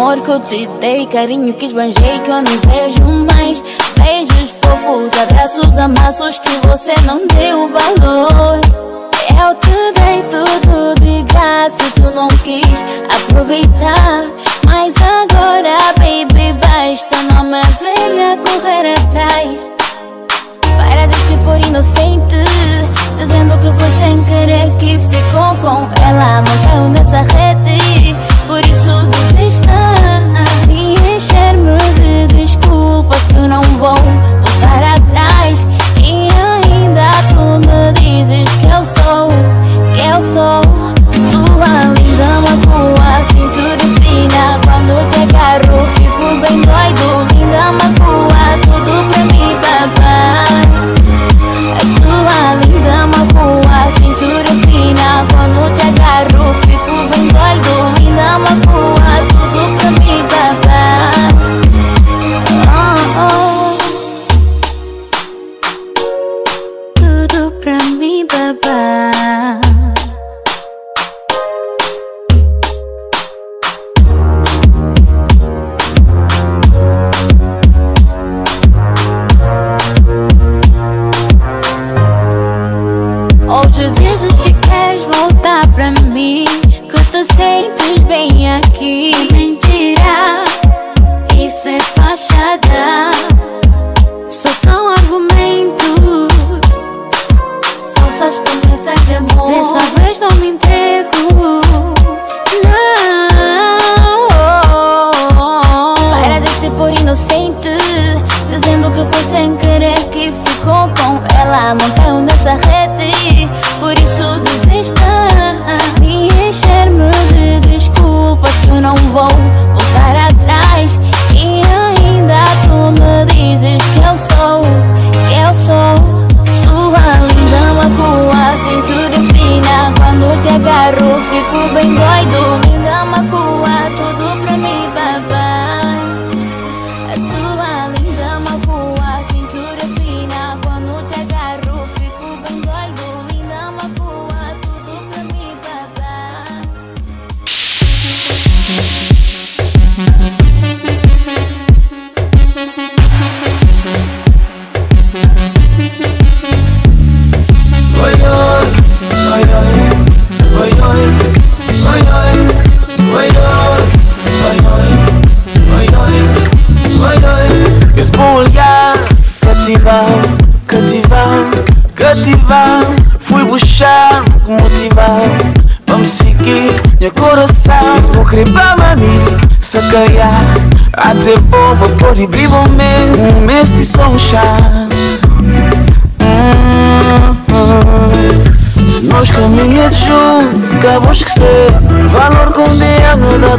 amor que eu te dei, carinho que esbanjei que eu não vejo mais. Beijos fofos, abraços, amassos que você não deu bye-bye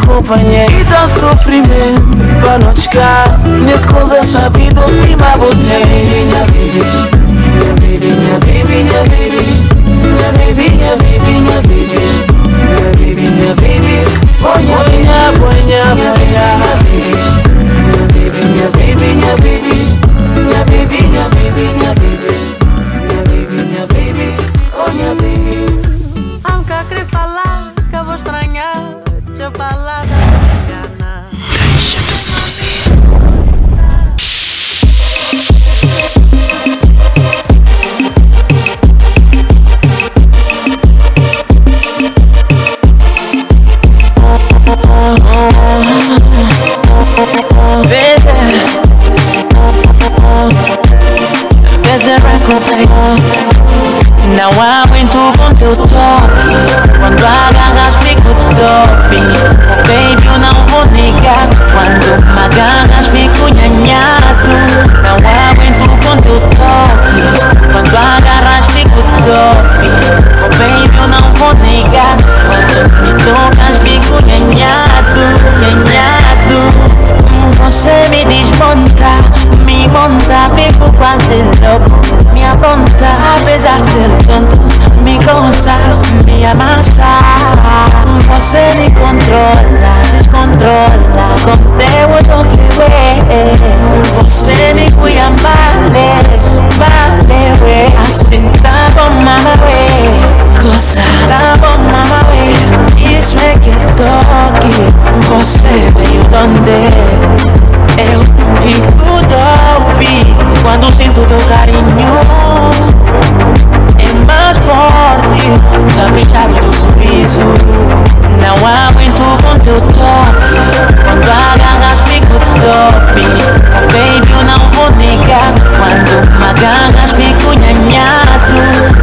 companhia e dá sofrimento Pra não descar Minhas coisas sabidas Prima botei Minha baby Minha baby, minha baby, minha baby Minha baby, minha baby, minha baby Minha baby, minha baby Bonha, bonha, bonha, bonha Minha baby, minha baby, minha baby. Minha baby, minha baby, minha baby. Minha baby, minha baby. Oh, minha baby Não aguento com teu toque Quando agarras fico top Oh baby eu não vou Quando fico nhanhado Não aguento com teu toque Quando agarras fico top Oh baby eu não vou negar Quando me tocas fico nhanhado Nhanhado você me desmonta, me monta, fico quase louco Me apronta, apesar de ser tão começas a me amassar Você me controla, descontrola Com teu toque Você me cuida vale, vale Assim tá bom mama Cosa tá bom mama Isso é que toque Você veio donde eu fico dope quando sinto teu carinho. É mais forte, caprichado teu sorriso. Não aguento com teu toque. Quando agarras fico dope Oh baby, eu não vou negar. Quando me agarras fico nhanhado.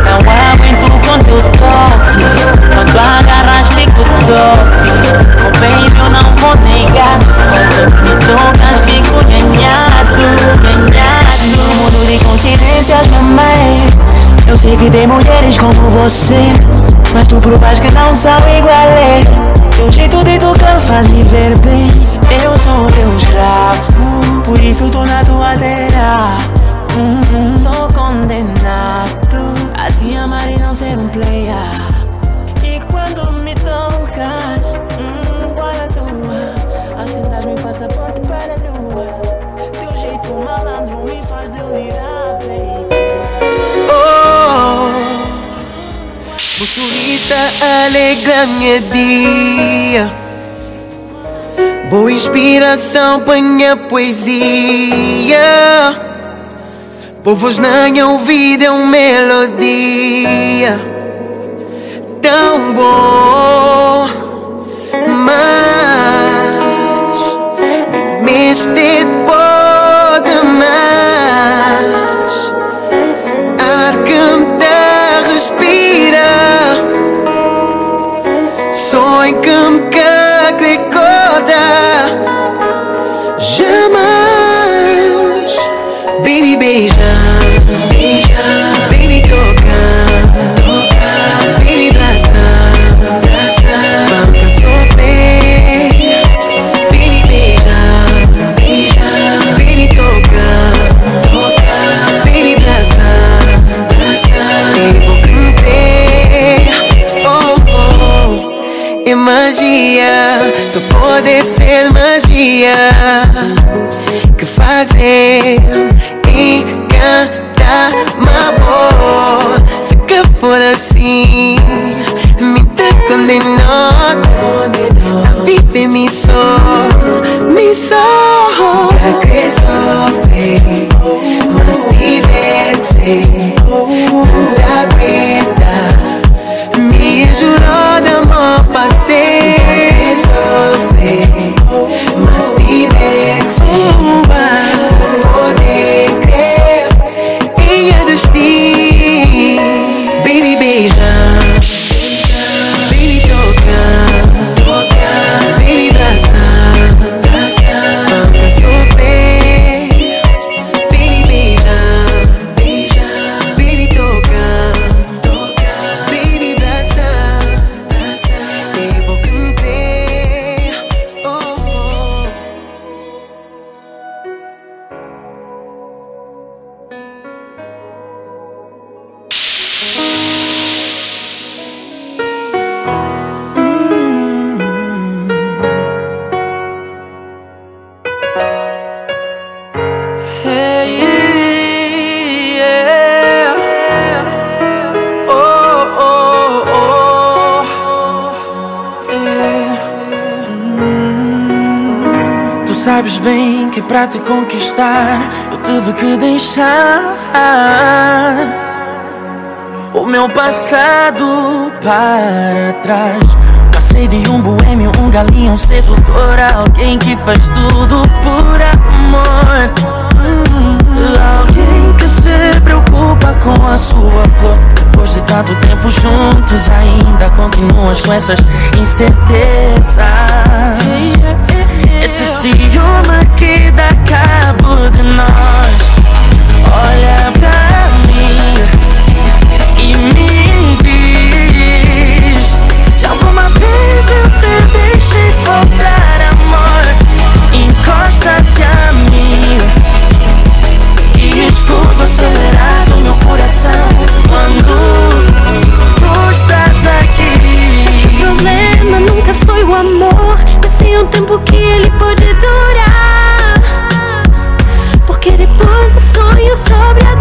Não aguento teu toque Quando agarras fico dope Oh baby, eu não vou negar Quando me tocas fico nhanhado, nhanhado Mundo de coincidências, minha mãe Eu sei que tem mulheres como você Mas tu provas que não são iguais Teu jeito de tocar faz me ver bem Eu sou teu escravo Por isso tô na tua terra. hum, minha dia. Boa inspiração minha poesia. Povos minha ouvido é uma melodia. Tão bom Mas Me Baby que pra te conquistar eu tive que deixar o meu passado para trás. Passei de um boêmio, um galinho, um sedutor, alguém que faz tudo por amor. Hum, Alguém que se preocupa com a sua flor. Depois de tanto tempo juntos, ainda continuas com essas incertezas. Esse ciúme que dá cabo de nós. Olha pra mim e me diz Se alguma vez eu te deixei faltar amor Encosta-te a mim. E escuta acelerado meu coração Quando tu estás aqui. Sei que o problema nunca foi o amor sei o tempo que ele pode durar. Porque depois do sonho sobre a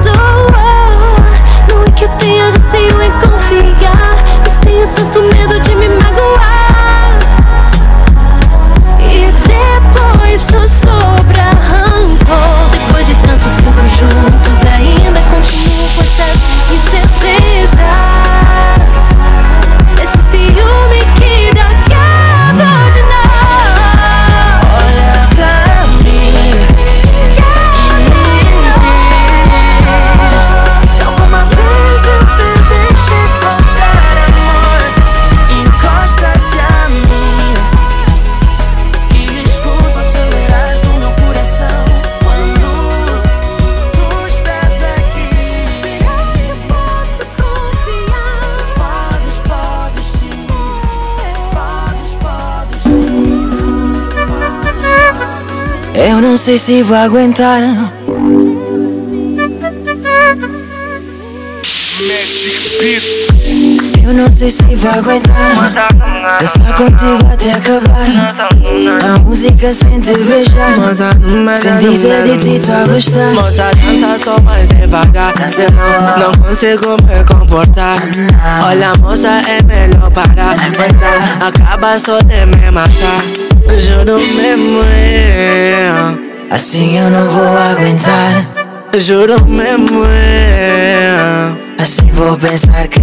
se vou aguentar. Eu não sei se vou aguentar. Dançar contigo até acabar. A música sem te beijar. Sem dizer de ti tô a gostar. Moça, dança só mais devagar. Senão não consigo me comportar. Olha moça, é melhor parar. Então acaba só de me matar. Juro mesmo é Assim eu não vou aguentar. Juro mesmo é Assim vou pensar que,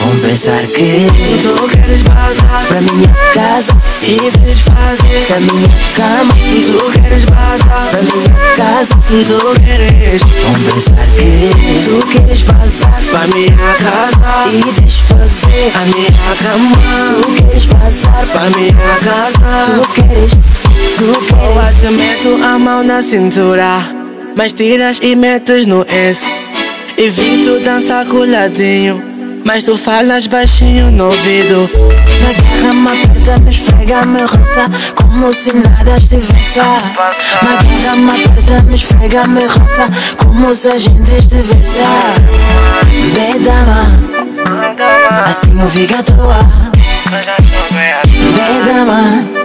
vão pensar que Tu queres passar Pra minha casa e desfazer Pra minha cama. Tu queres passar Pra minha casa Tu queres? Vão pensar que Tu queres passar pra minha casa E desfazer a minha cama. Tu queres passar pra minha casa? Tu queres, tu Eu queres até meto a mão na cintura Mas tiras e metes no S Evito dançar coladinho Mas tu falas baixinho no ouvido. Na guerra me aperta, me esfrega, me roça Como se nada estivesse. Na guerra me aperta, me esfrega, me roça Como se a gente estivesse. Bedama Assim eu fico à toa. Bedama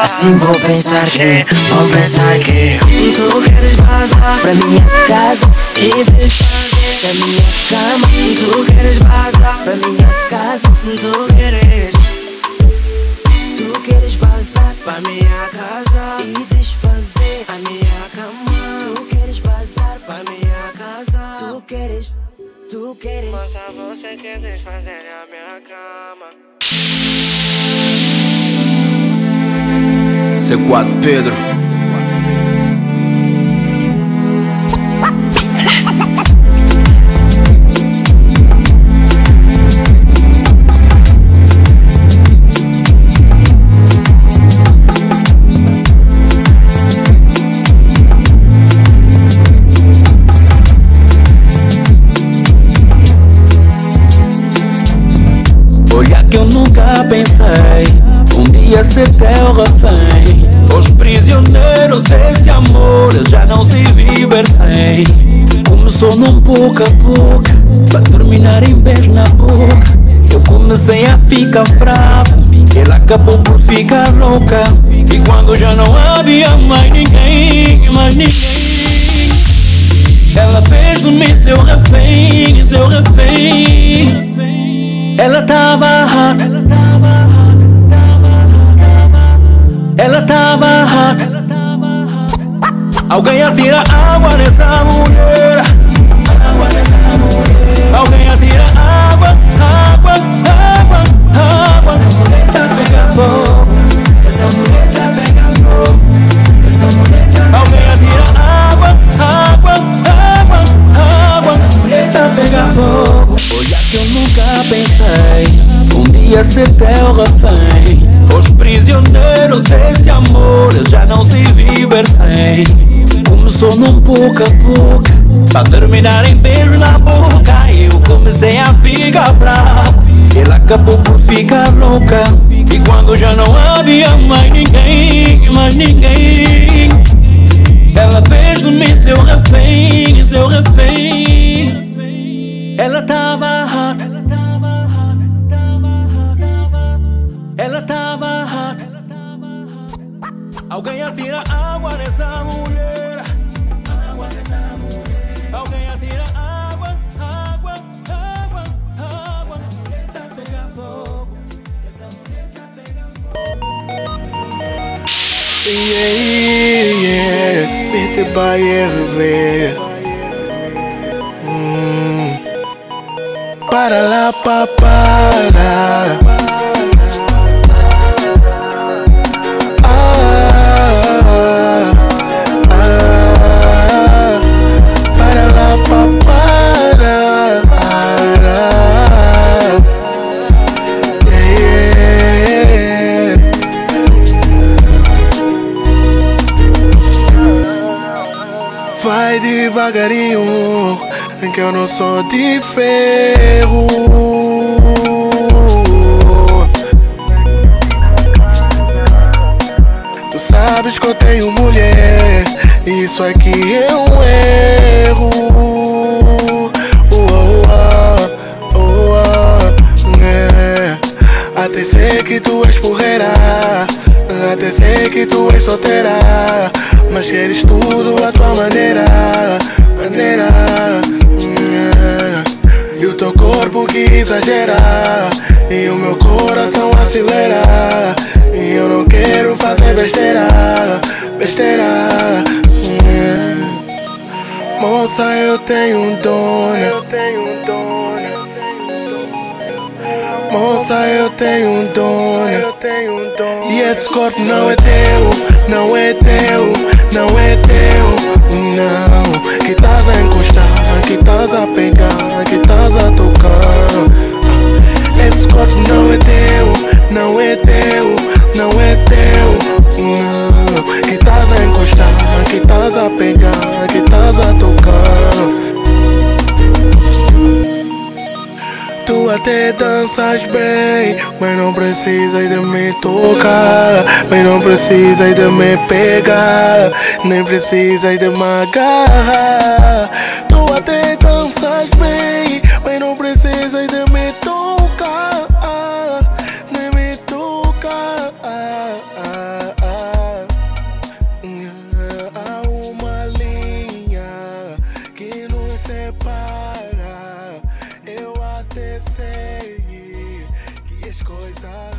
Assim vou pensar que, vão pensar que Tu queres passar Pra minha casa, e desfazer pra minha cama Tu queres passar Pra minha casa, Tu queres tu queres passar pra minha casa E desfazer A minha cama. Tu queres passar Pra minha casa Tu queres, tu queres. Moça, você quer desfazer a minha cama C4 Pedro. Olha que eu nunca pensei Um dia ser teu refém Os prisioneiros desse amor Já não se sem Começou num pouco a pouco Pra terminar em beijo na boca. Eu comecei a ficar bravo Ela acabou por ficar louca. E quando já não havia mais ninguém Mais ninguém Ela fez de mim seu refém Seu refém. Ela tava rata. Ela tava rata. Alguém atira água nessa mulher. Alguém atira água, água, água, água. Essa mulher tá pegando fogo. Essa mulher tá pegando fogo. Essa mulher tá Alguém atira água, água, água, água. Essa mulher tá pegando fogo. Olha que eu nunca pensei dia ser teu refém. Os prisioneiros desse amor já não se viver sem. Começou num pouco a pouco, pra terminar em beijo na boca. Eu comecei a ficar bravo, ela acabou por ficar louca. E quando já não havia mais ninguém, mais ninguém. Ela fez de mim seu refém, seu refém. Ela tava rata. Atira água nessa mulher. Alguém atira água, água, água, água. Tá pegando fogo. Essa mulher tá pegando Yeah, yeah, Bitte by RV. Hum. Para lá, pa, devagarinho, que eu não sou de ferro. Tu sabes que eu tenho mulher Isso aqui é um erro. É. Até sei que tu és porreira. Até sei que tu és solteira. Mas queres tudo à tua maneira. Maneira. E o teu corpo que exagera E o meu coração acelera E eu não quero fazer besteira Besteira Moça, eu tenho um dono Moça, eu tenho um dono. E esse corpo não é teu Não é teu Não é teu. Não Que estás a encostar Que estás a pegar Que estás a tocar. Esse corpo não é teu Não é teu Não é teu. Não Que estás a encostar Que estás a pegar Que estás a tocar Tu até danças bem, mas não precisas de me tocar. Mas não precisas de me pegar, nem precisas de me agarrar. Tu até danças bem, sei que és coisa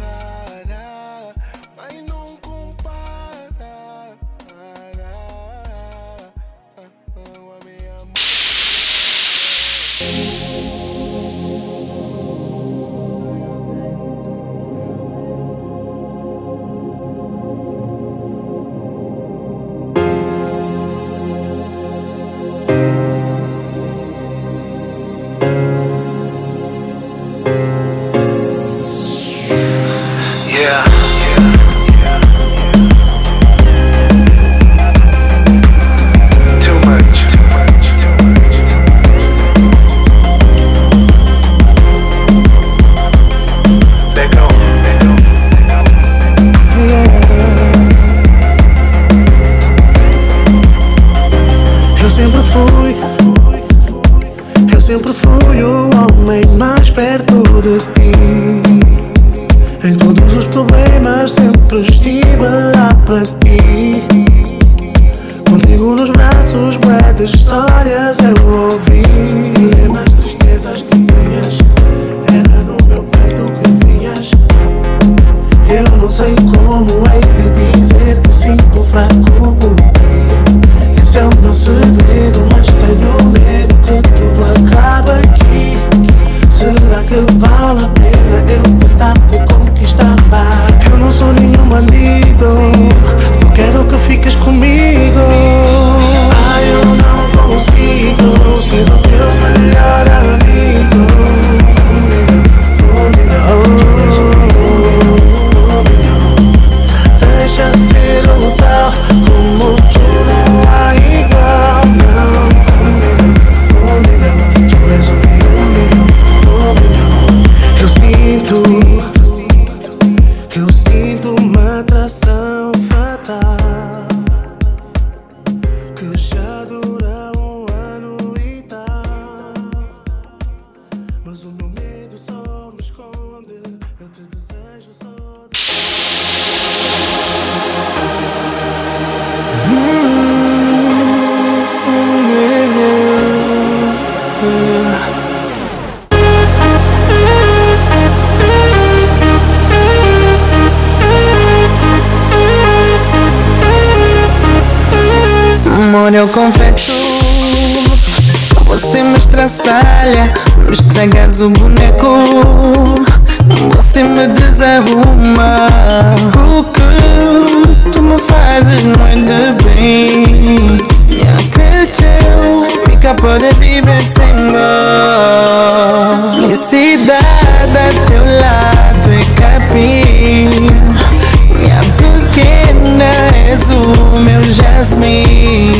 acredito Fica pode viver sem mim Felicidade a teu lado é capim minha pequena és o meu jasmim.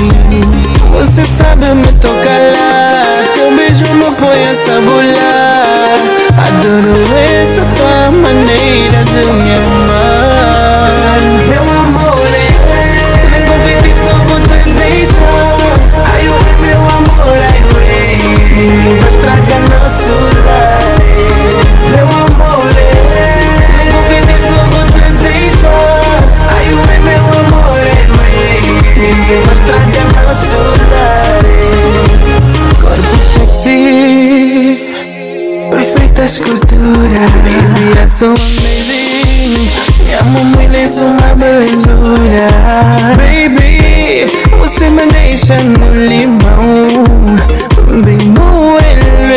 Você sabe me tocar lá Teu beijo me põe a sabolar Adoro essa tua maneira de me Devi mostrar que é nosso lar Meu amor, Tengo que te sono trentisha Aiume meu amor, Devi mostrar que é nosso lar Corpo sexy Perfeita escultura Baby, a sua baby Minha mamãe és uma belezura Baby, você me deixa no limão.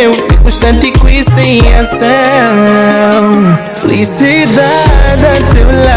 Eu fico estático e sem ação. Felicidade a teu lado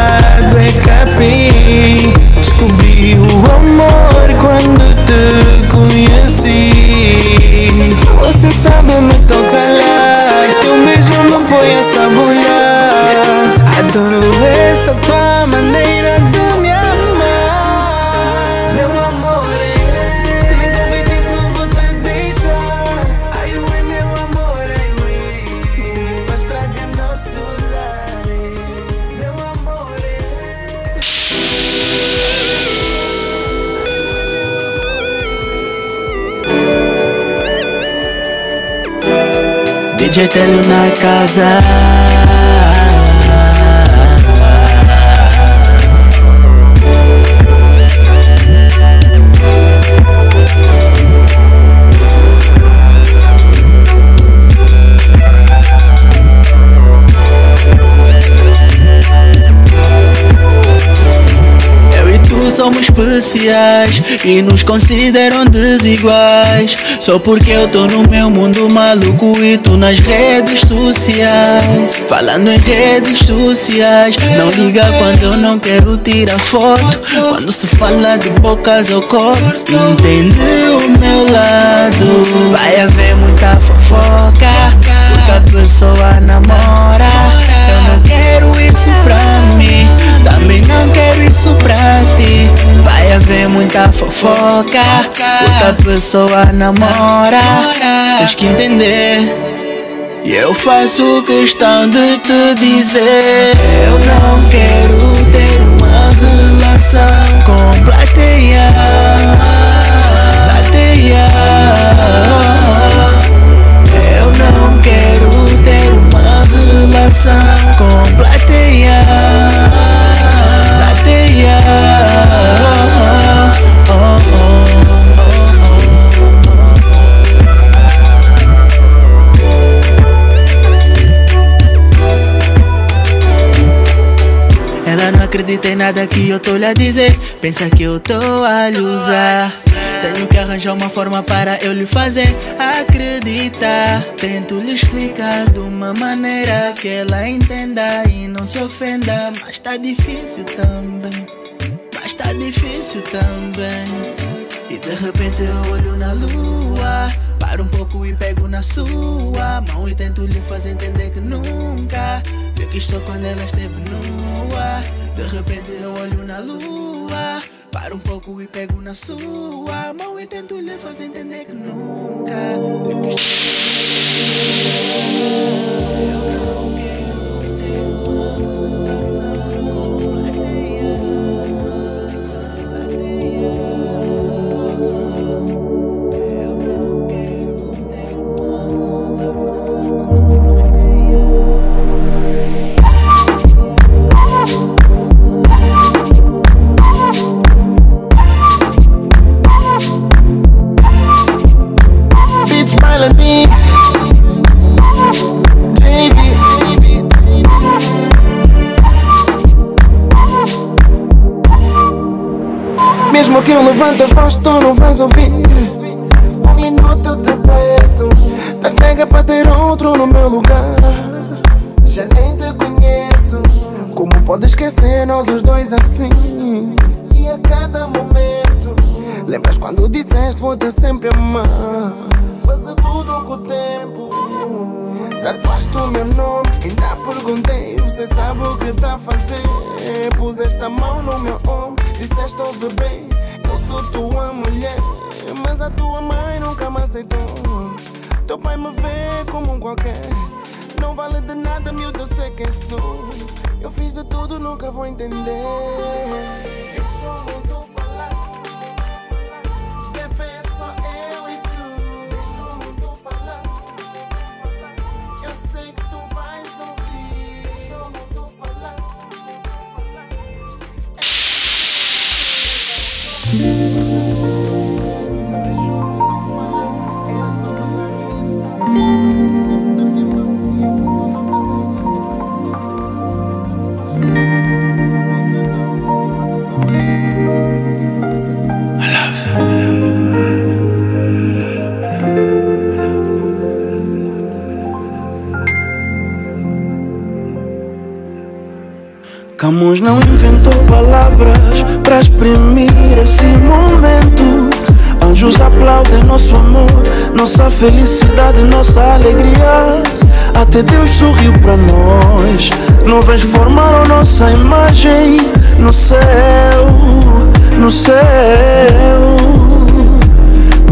DJ Telio na casa. Especiais e nos consideram desiguais. Só porque eu tô no meu mundo maluco e tu nas redes sociais. Falando em redes sociais, não liga quando eu não quero tirar foto. Quando se fala de bocas eu corto. Entende o meu lado? Vai haver muita fofoca, porque a pessoa namora. Não quero isso pra mim, também não quero isso pra ti. Vai haver muita fofoca, porque a pessoa namora. Tens que entender. E eu faço questão de te dizer Eu não quero ter uma relação com nada que eu tô lhe a dizer. Pensa que eu tô a lhe usar. Tenho que arranjar uma forma para eu lhe fazer acreditar. Tento lhe explicar de uma maneira que ela entenda e não se ofenda. Mas tá difícil também. Mas tá difícil também. E de repente eu olho na lua. Paro um pouco e pego na sua mão e tento lhe fazer entender que nunca eu quis só quando ela esteve nua. De repente eu olho na lua. Paro um pouco e pego na sua mão e tento lhe fazer entender que nunca eu quis Beats Levante a voz, tu não vais ouvir. Um minuto te peço Tá cega para ter outro no meu lugar. Já nem te conheço Como pode esquecer nós os dois assim? E a cada momento Lembras quando disseste vou-te sempre amar Passa tudo com o tempo Tatuaste o meu nome Ainda perguntei Você sabe o que tá a fazer? Puseste a mão no meu ombro Disseste ouve bem Eu sou tua mulher Mas a tua mãe nunca me aceitou. Teu pai me vê como um qualquer. Não vale de nada, miúdo, eu sei quem sou. Eu fiz de tudo, nunca vou entender. Deixa o Camus não inventou palavras para exprimir esse momento. Anjos aplaudem nosso amor, nossa felicidade, nossa alegria. Até Deus sorriu para nós. Nuvens formaram nossa imagem no céu, no céu.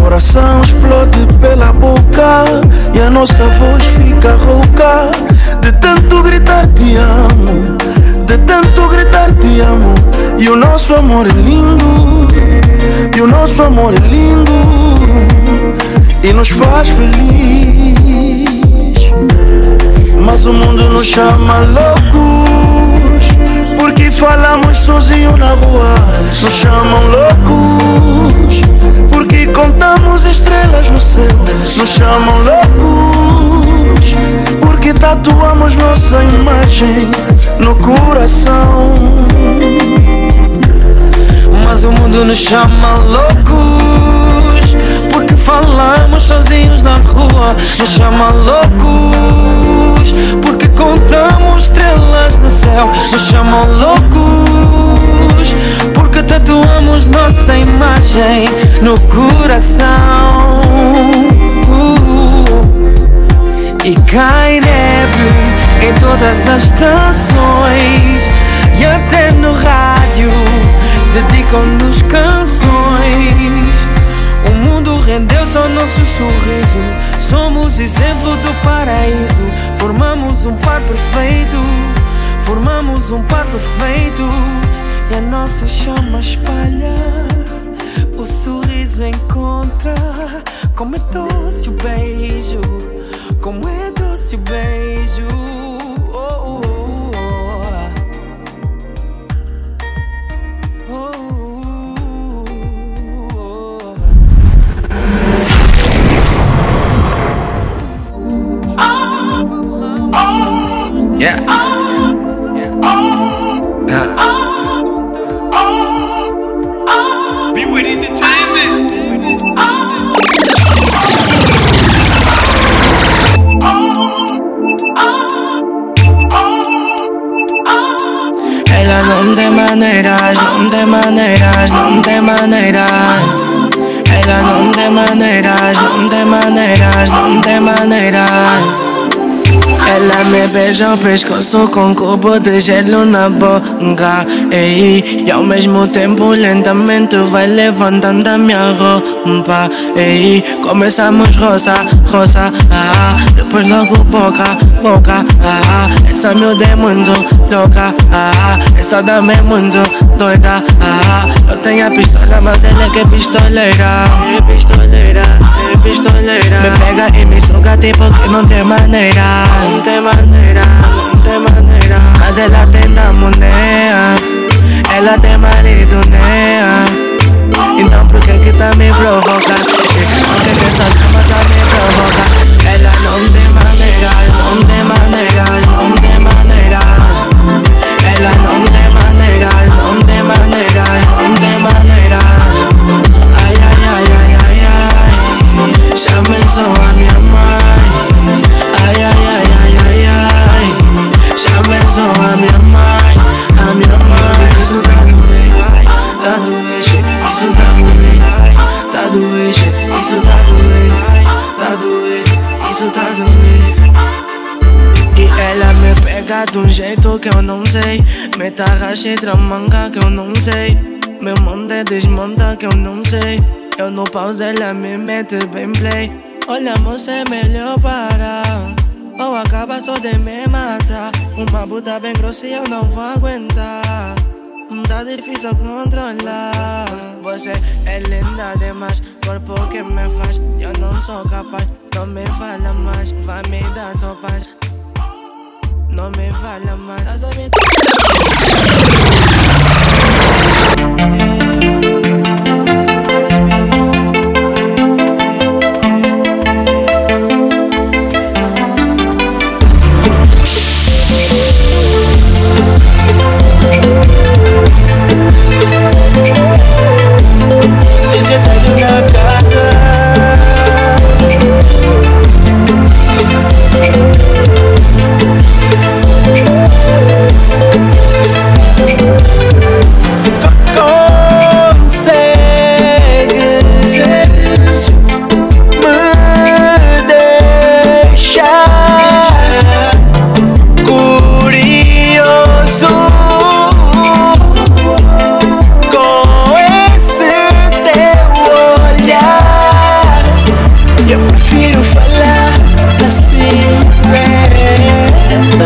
Coração explode pela boca e a nossa voz fica rouca de tanto gritar te amo de tanto gritar te amo. E o nosso amor é lindo. E o nosso amor é lindo. E nos faz feliz. Mas o mundo nos chama loucos. Porque falamos sozinho na rua. Nos chamam loucos. Porque contamos estrelas no céu. Nos chamam loucos. Porque tatuamos nossa imagem no coração. Mas o mundo nos chama loucos Porque falamos sozinhos na rua. Nos chama loucos Porque contamos estrelas no céu. Nos chamam loucos Porque tatuamos nossa imagem no coração. Uh, E cai neve em todas as estações dedicam-nos canções. O mundo rendeu-se ao nosso sorriso, somos exemplo do paraíso. Formamos um par perfeito, formamos um par perfeito e a nossa chama espalha. O sorriso encontra como é doce o beijo, como é doce o beijo. Beija o pescoço com cubo de gelo na boca Ei, e ao mesmo tempo lentamente vai levantando a minha roupa Ei, começamos rosa, rosa, ah, depois logo boca, boca, ah, essa miúda é muito louca, ah, essa dama é muito doida, ah, eu tenho a pistola mas ela é que é pistoleira, é pistoleira, é pistoleira Me pega e me suga tipo que não tem maneira não tem maneira, não tem maneira. Mas ela tem da ela tem marido, né? Então por que que tá me provoca? Porque nessa cama tá me provoca. Sei Me tarra cheia manga que eu não sei Me monta e desmonta que eu não sei Eu no pause, ela me mete bem play Olha, moça, é melhor parar ou acaba só de me matar Uma puta bem grossa e eu não vou aguentar Tá difícil controlar Você é linda demais Corpo que me faz Eu não sou capaz Não me fala mais Vai me dar só paz no me va la mano. Estás DJ Taduna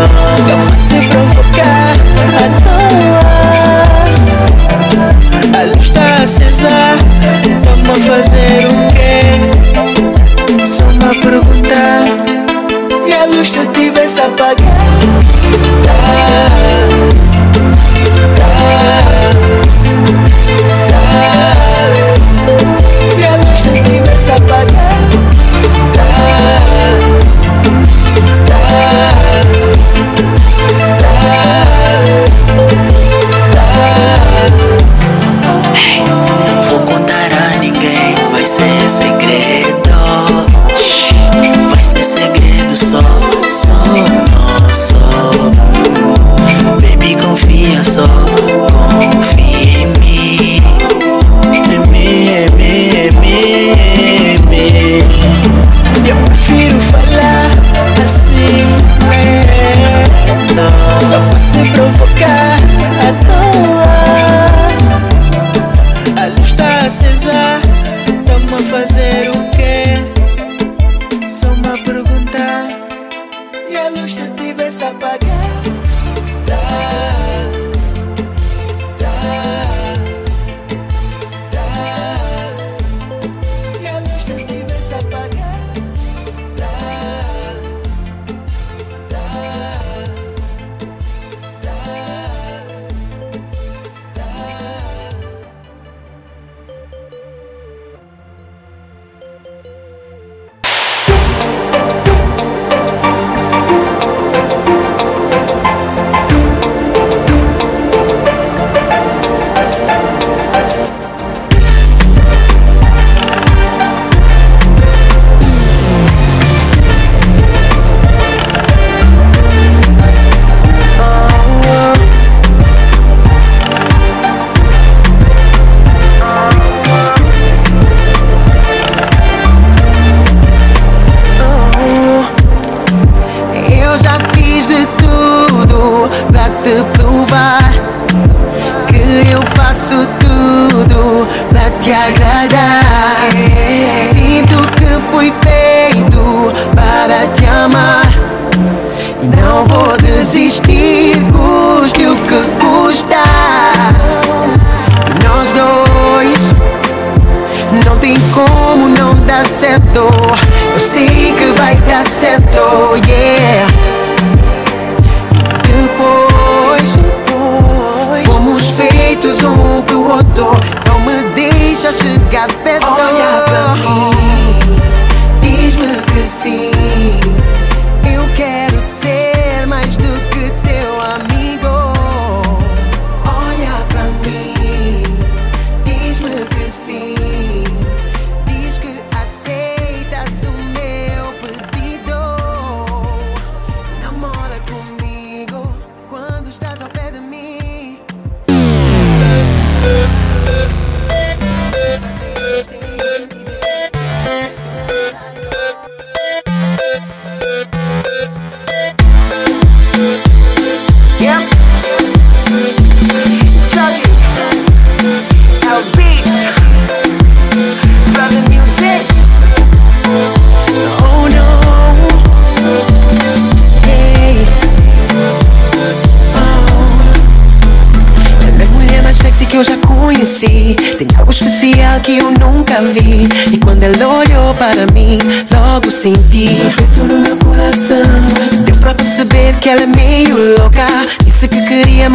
Eu vou te provocar à toa A luz está não vou fazer o quê? Só uma perguntar, E a luz se eu tivesse apagado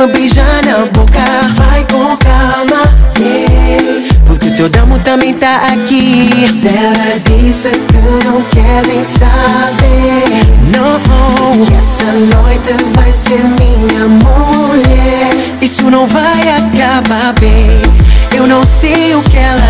quero beijar na boca. Vai com calma, yeah. Porque teu damo também tá aqui. Se ela disse que não quer nem saber. Não. Que essa noite vai ser minha mulher. Isso não vai acabar bem. Eu não sei o que ela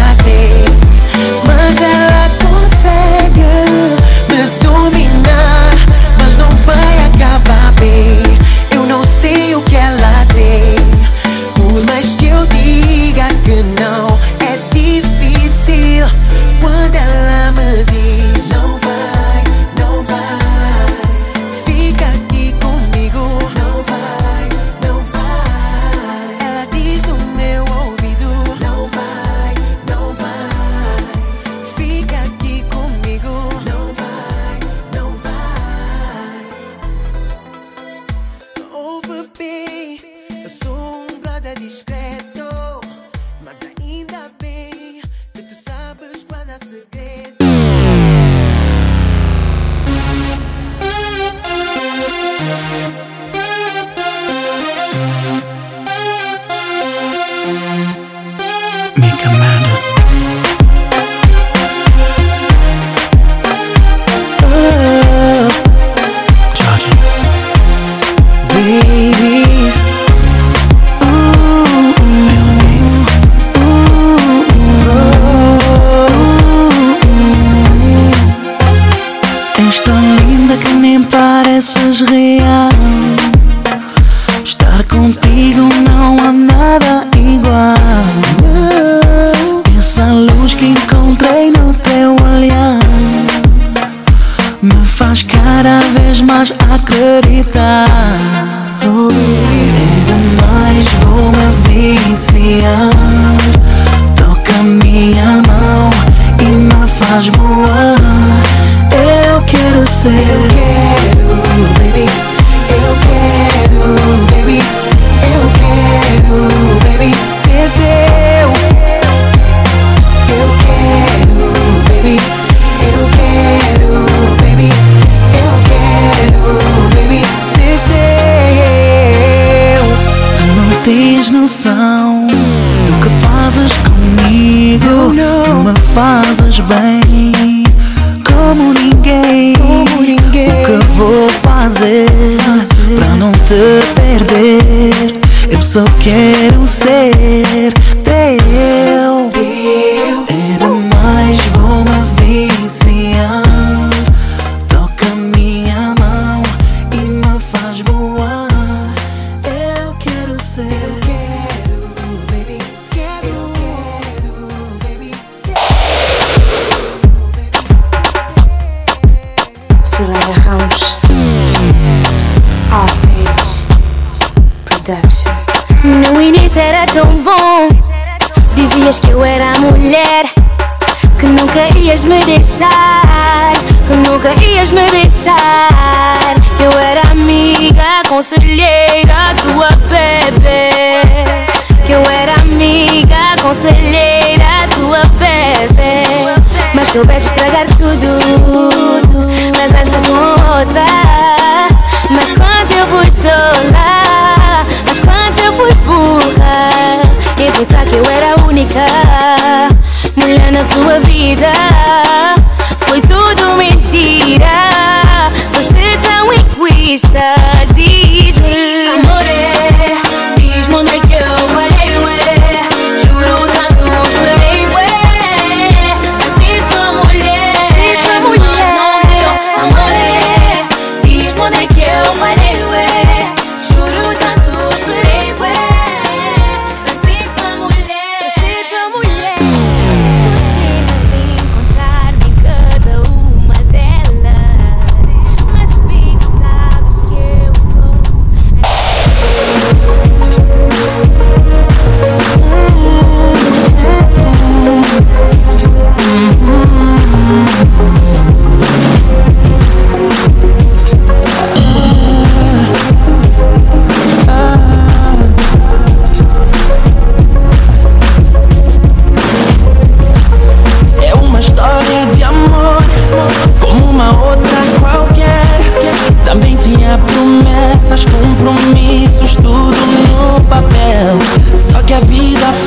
voar. Eu quero ser. Só quero ser Eu pé estragar tudo. Mas esta com outra. Mas quando eu fui tola Mas quando eu fui burra E pensar que eu era a única Mulher na tua vida? Foi tudo mentira. Foste tão egoísta.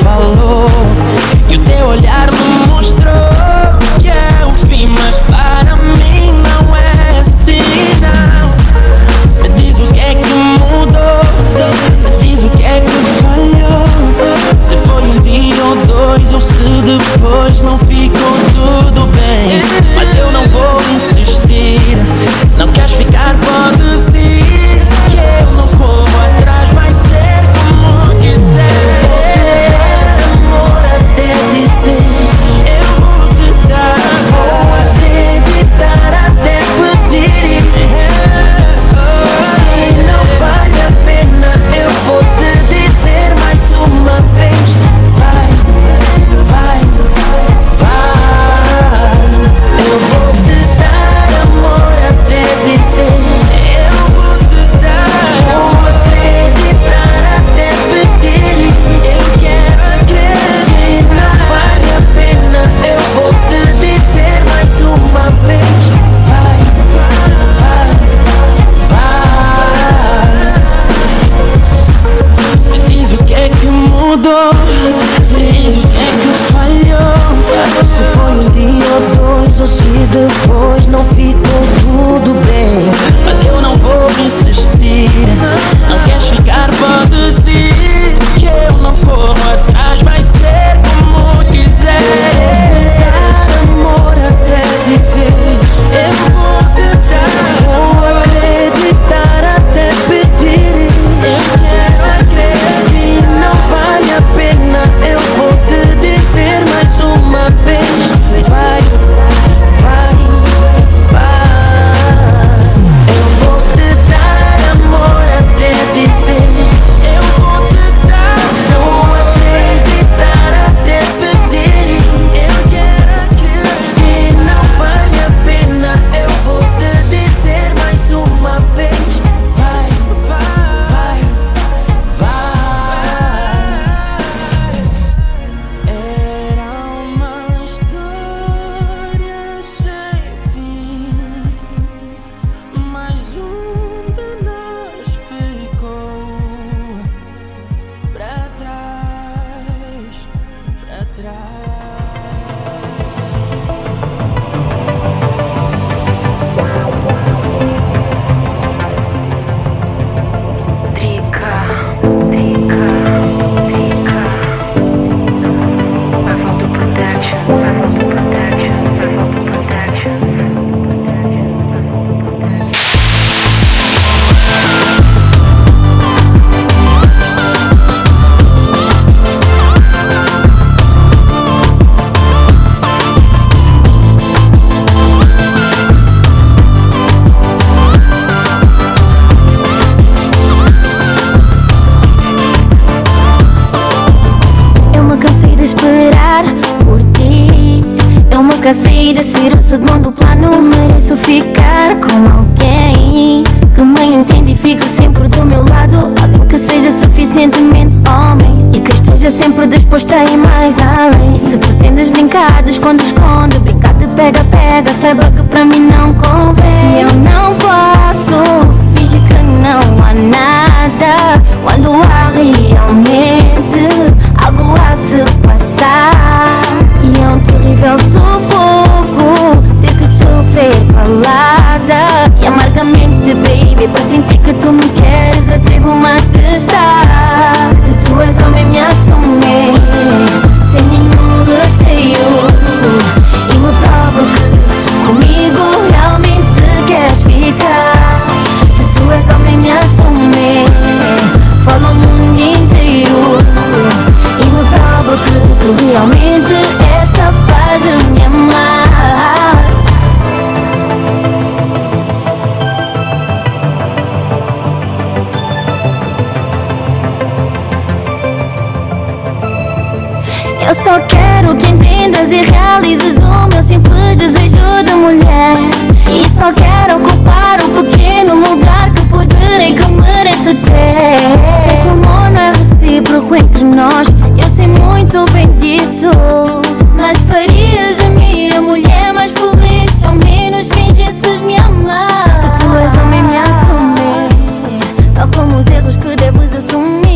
falou e o teu olhar me mostrou. Brincar de pega-pega Saiba que para mim não Eu só quero que entendas e realizes o meu simples desejo de mulher. E só quero ocupar o pequeno lugar que poderei que mereço ter. Sei amor não é recíproco entre nós, eu sei muito bem disso. Mas farias a minha mulher mais feliz, se ao menos fingisses me amar. Se tu és homem, me assumir, tal como os erros que deves assumir.